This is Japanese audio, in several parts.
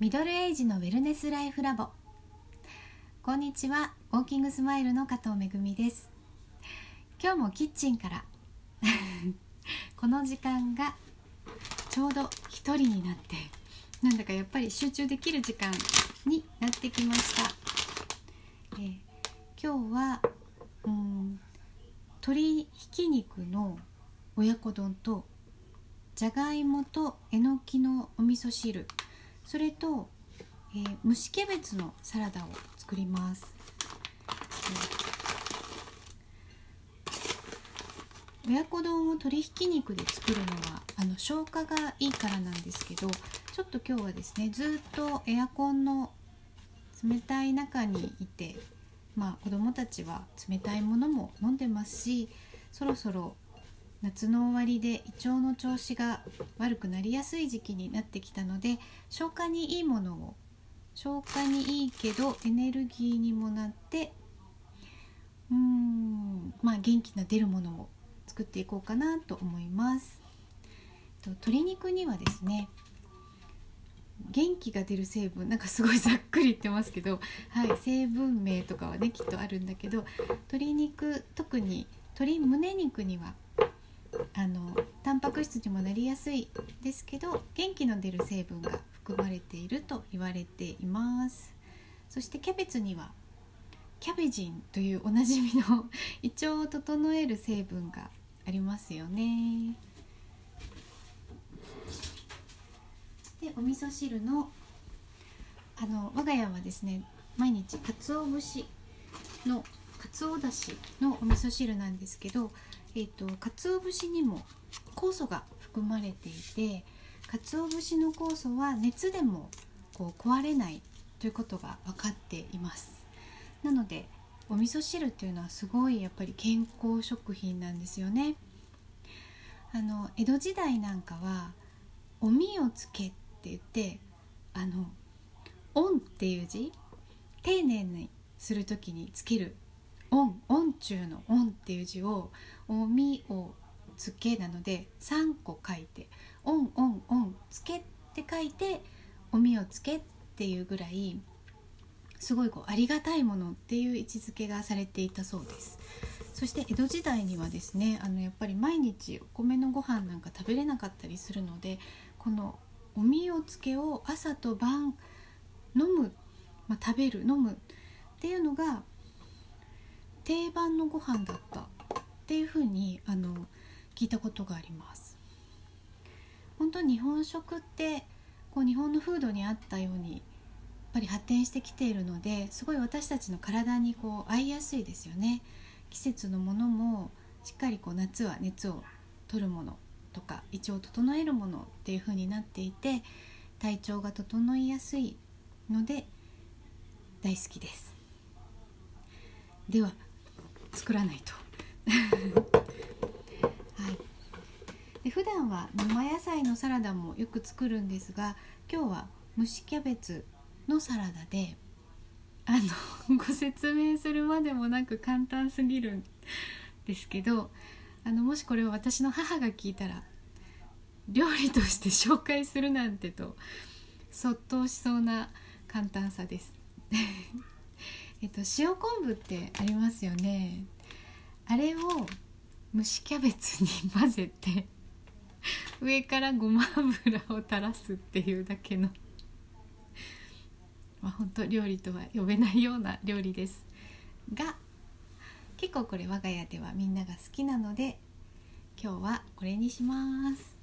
ミドルエイジのウェルネスライフラボ。こんにちはウォーキングスマイルの加藤めぐみです。今日もキッチンから この時間がちょうど一人になってなんだかやっぱり集中できる時間になってきました、えー、今日はうん鶏ひき肉の親子丼とじゃがいもとえのきのお味噌汁それと、えー、蒸しキャベツのサラダを作ります、えー、親子丼を鶏ひき肉で作るのはあの消化がいいからなんですけどちょっと今日はですねずっとエアコンの冷たい中にいてまあ子供たちは冷たいものも飲んでますしそろそろ夏の終わりで胃腸の調子が悪くなりやすい時期になってきたので消化にいいものを消化にいいけどエネルギーにもなってうーんまあ元気な出るものを作っていこうかなと思います。鶏肉にはですね元気が出る成分なんかすごいざっくり言ってますけど、はい、成分名とかはねきっとあるんだけど鶏肉特に鶏胸肉にはあのタンパク質にもなりやすいですけど元気の出る成分が含まれていると言われています。そしてキャベツにはキャベジンというおなじみの 胃腸を整える成分がありますよね。でお味噌汁のあの我が家はですね毎日鰹節の鰹だしのお味噌汁なんですけどえーと、鰹節にも酵素が含まれていて鰹節の酵素は熱でもこう壊れないということが分かっています。なのでお味噌汁っていうのはすごいやっぱり健康食品なんですよね。あの江戸時代なんかは「おみをつけ」って言ってあの「恩」っていう字丁寧にする時につける音音中の音っていう字をおみをつけなので3個書いて音音音つけって書いておみをつけっていうぐらいすごいこうありがたいものっていう位置づけがされていたそうです。そして江戸時代にはですねあのやっぱり毎日お米のご飯なんか食べれなかったりするのでこのおみをつけを朝と晩飲む、まあ、食べる飲むっていうのが定番のご飯だった。っていうふうにあの聞いたことがあります。本当日本食ってこう日本の風土に合ったようにやっぱり発展してきているのですごい私たちの体にこう合いやすいですよね。季節のものもしっかりこう夏は熱を取るものとか胃腸を整えるものっていう風になっていて体調が整いやすいので大好きです。では作らないと。はい。で普段は生野菜のサラダもよく作るんですが今日は蒸しキャベツのサラダであの ご説明するまでもなく簡単すぎるんですけどあのもしこれを私の母が聞いたら料理として紹介するなんてとそっとしそうな簡単さです。えっと、塩昆布ってありますよね。あれを蒸しキャベツに 混ぜて上からごま油を垂らすっていうだけのまあ本当料理とは呼べないような料理です。が結構これ我が家ではみんなが好きなので今日はこれにします。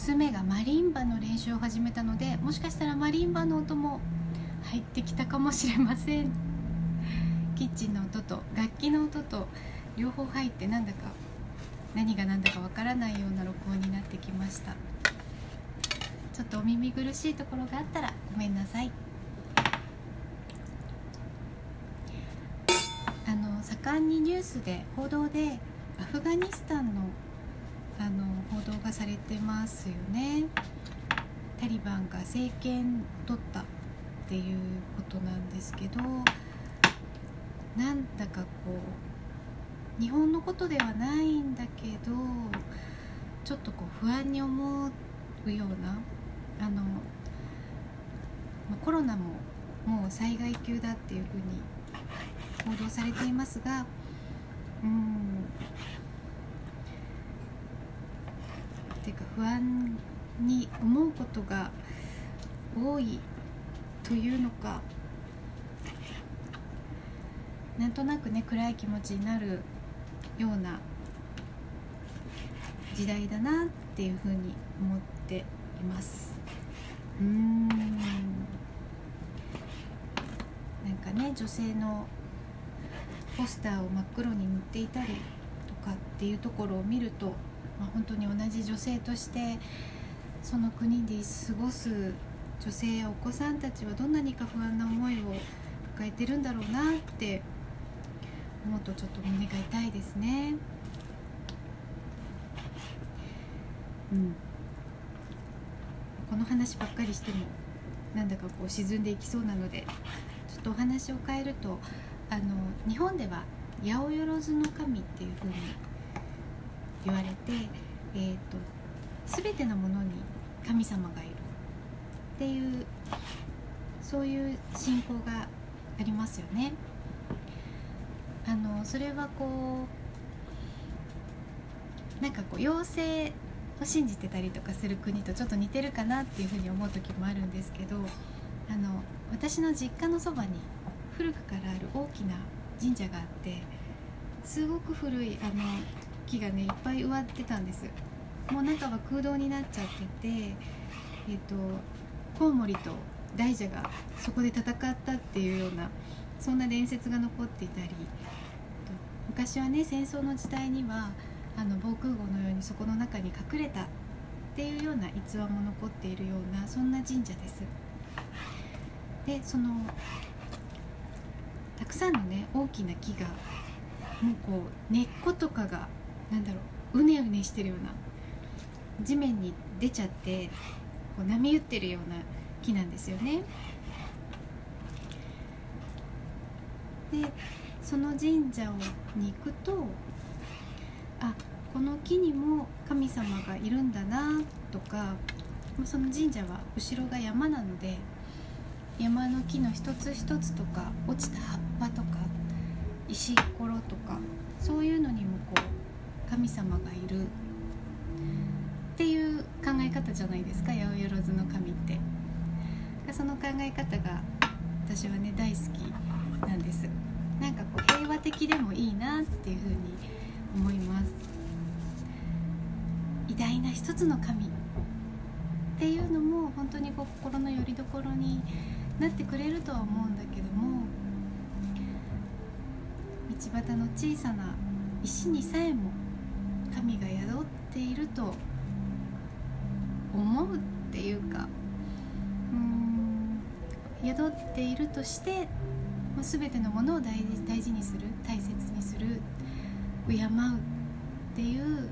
娘がマリンバの練習を始めたのでもしかしたらマリンバの音も入ってきたかもしれません。キッチンの音と楽器の音と両方入ってなんだか何が何だかわからないような録音になってきました。ちょっとお耳苦しいところがあったらごめんなさい。あの盛んにニュースで報道でアフガニスタンのあの報道がされてますよね。タリバンが政権取ったっていうことなんですけどなんだかこう日本のことではないんだけどちょっとこう不安に思うようなあの、コロナももう災害級だっていうふうに報道されていますがうんていうか不安に思うことが多いというのかなんとなくね暗い気持ちになるような時代だなっていうふうに思っています。うーん。なんかね女性のポスターを真っ黒に塗っていたりとかっていうところを見ると、まあ、本当に同じ女性としてその国で過ごす女性やお子さんたちはどんなにか不安な思いを抱えてるんだろうなって思うとちょっと胸が痛いですね。うん、この話ばっかりしてもなんだかこう沈んでいきそうなのでちょっとお話を変えるとあの日本では八百万の神っていうふうに言われて、えーと、全てのものに神様がいるっていうそういう信仰がありますよね。あのそれはこうなんかこう妖精を信じてたりとかする国とちょっと似てるかなっていうふうに思う時もあるんですけどあの私の実家のそばに古くからある大きな神社があってすごく古いあの木がねいっぱい植わってたんです。もう中は空洞になっちゃっててえっ、とコウモリと大蛇がそこで戦ったっていうようなそんな伝説が残っていたり昔はね戦争の時代にはあの防空壕のようにそこの中に隠れたっていうような逸話も残っているようなそんな神社です。でそのたくさんのね大きな木がもうこう根っことかがなんだろううねうねしてるような地面に出ちゃってこう波打ってるような木なんですよね。でその神社に行くとあこの木にも神様がいるんだなとかその神社は後ろが山なので山の木の一つ一つとか落ちた葉っぱとか石ころとかそういうのにもこう神様がいる。っていう考え方じゃないですか。八百万の神って。その考え方が私はね大好きなんです。なんかこう平和的でもいいなっていうふうに思います。偉大な一つの神。っていうのも本当にこう心の拠り所になってくれるとは思うんだけども道端の小さな石にさえも神が宿っていると思うっていうかうん宿っているとして全てのものを大事大事にする大切にする敬うっていう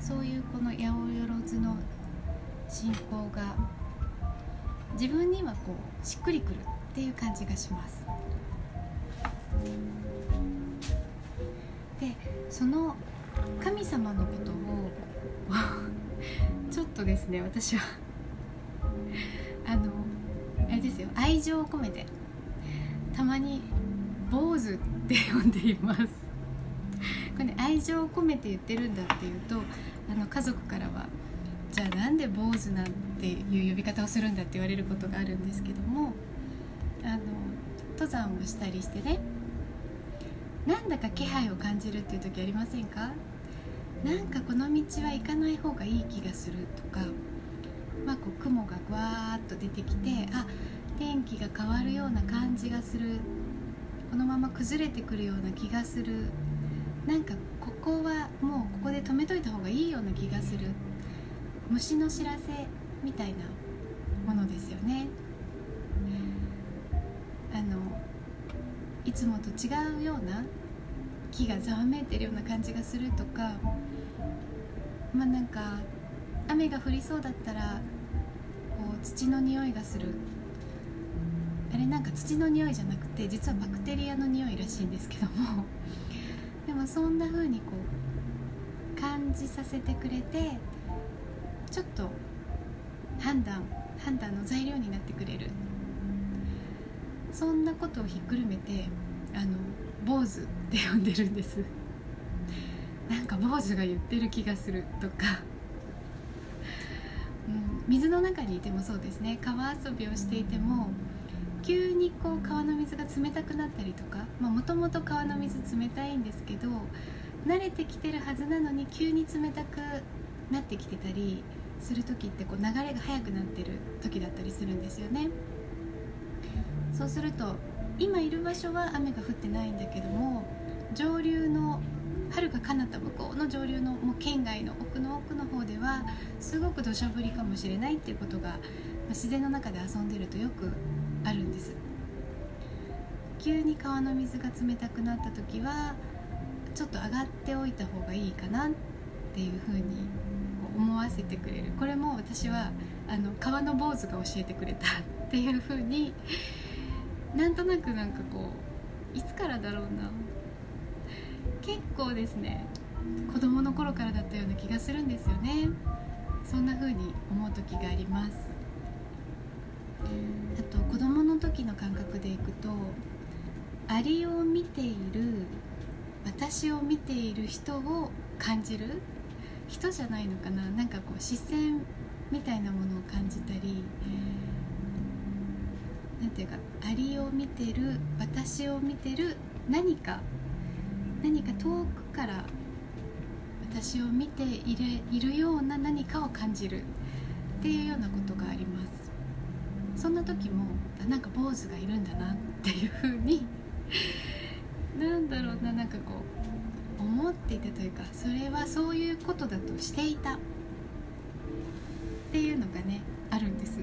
そういうこの八百万の信仰が自分にはこうしっくりくるっていう感じがします。でその神様のことをちょっとですね私はあのあれですよ愛情を込めてたまに坊主って呼んでいます。これね愛情を込めて言ってるんだっていうとあの家族からはじゃあなんで坊主なんていう呼び方をするんだって言われることがあるんですけどもあの登山をしたりしてねなんだか気配を感じるっていう時ありませんかなんかこの道は行かない方がいい気がするとか、まあ、こう雲がぐわーっと出てきてあ天気が変わるような感じがする。このまま崩れてくるような気がする。なんかここはもうここで止めといた方がいいような気がする。虫の知らせみたいなものですよね。あのいつもと違うような木がざわめいてるような感じがするとかまあなんか雨が降りそうだったらこう土の匂いがする。あれなんか土の匂いじゃなくて実はバクテリアの匂いらしいんですけども。でもそんな風にこう感じさせてくれてちょっと判断判断の材料になってくれる。そんなことをひっくるめてあの坊主って呼んでるんです。なんか坊主が言ってる気がするとか、うん、水の中にいてもそうですね。川遊びをしていても急にこう川の水が冷たくなったりとかもともと川の水冷たいんですけど慣れてきてるはずなのに急に冷たくなってきてたりする時ってこう流れが速くなってる時だったりするんですよね。そうすると今いる場所は雨が降ってないんだけども上流のはるか彼方向こうの上流のもう県外の奥の奥の方ではすごく土砂降りかもしれないっていうことが、まあ、自然の中で遊んでるとよくあるんです。急に川の水が冷たくなった時はちょっと上がっておいた方がいいかなっていうふうに思わせてくれる。これも私はあの川の坊主が教えてくれたっていうふうになんとなくなんかこういつからだろうな。結構ですね子供の頃からだったような気がするんですよね。そんな風に思う時があります。あと子供の時の感覚でいくとアリを見ている私を見ている人を感じる人じゃないのかな。なんかこう視線みたいなものを感じたり何ていうかアリを見てる私を見てる何か何か遠くから私を見ているいるような何かを感じるっていうようなことがあります。そんな時もなんか坊主がいるんだなっていうふうに なんだろうななんかこう思っていたというかそれはそういうことだとしていたっていうのがねあるんです。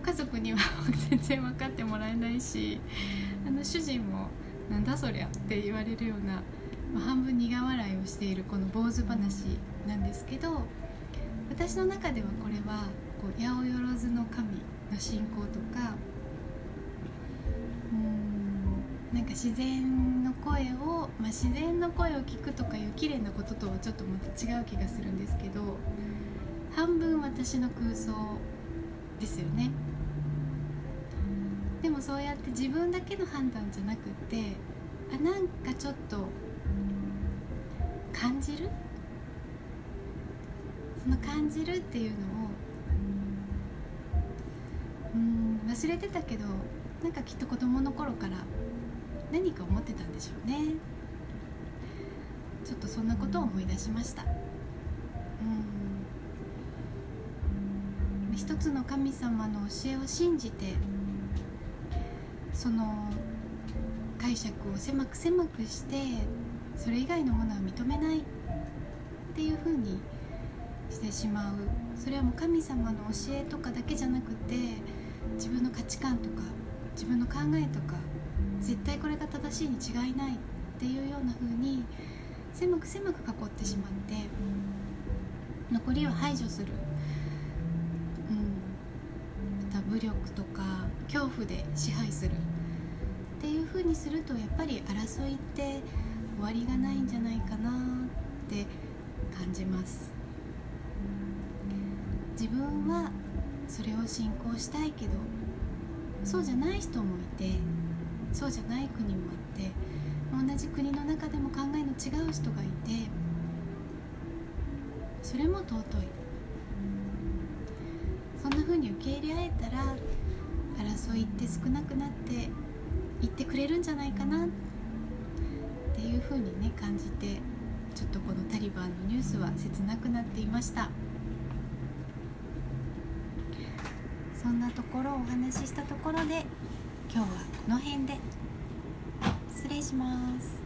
家族には全然分かってもらえないしあの主人も「なんだそりゃ」って言われるような、まあ、半分苦笑いをしているこの坊主話なんですけど私の中ではこれはこう八百万の神の信仰とかうんなんか自然の声を、まあ、自然の声を聞くとかいう綺麗なこととはちょっとまた違う気がするんですけど半分私の空想ですよね。でもそうやって自分だけの判断じゃなくてあなんかちょっと感じる？その感じるっていうのをうん忘れてたけどなんかきっと子供の頃から何か思ってたんでしょうね。ちょっとそんなことを思い出しました。うん。一つの神様の教えを信じてその解釈を狭く狭くしてそれ以外のものは認めないっていうふうにしてしまう。それはもう神様の教えとかだけじゃなくて自分の価値観とか自分の考えとか絶対これが正しいに違いないっていうような風に狭く狭く囲ってしまって残りを排除する。武力とか恐怖で支配するっていう風にするとやっぱり争いって終わりがないんじゃないかなって感じます。自分はそれを信仰したいけどそうじゃない人もいてそうじゃない国もあって同じ国の中でも考えの違う人がいてそれも尊い。に受け入れ合えたら争いって少なくなっていってくれるんじゃないかなっていう風にね感じてちょっとこのタリバンのニュースは切なくなっていました。そんなところをお話ししたところで今日はこの辺で失礼します。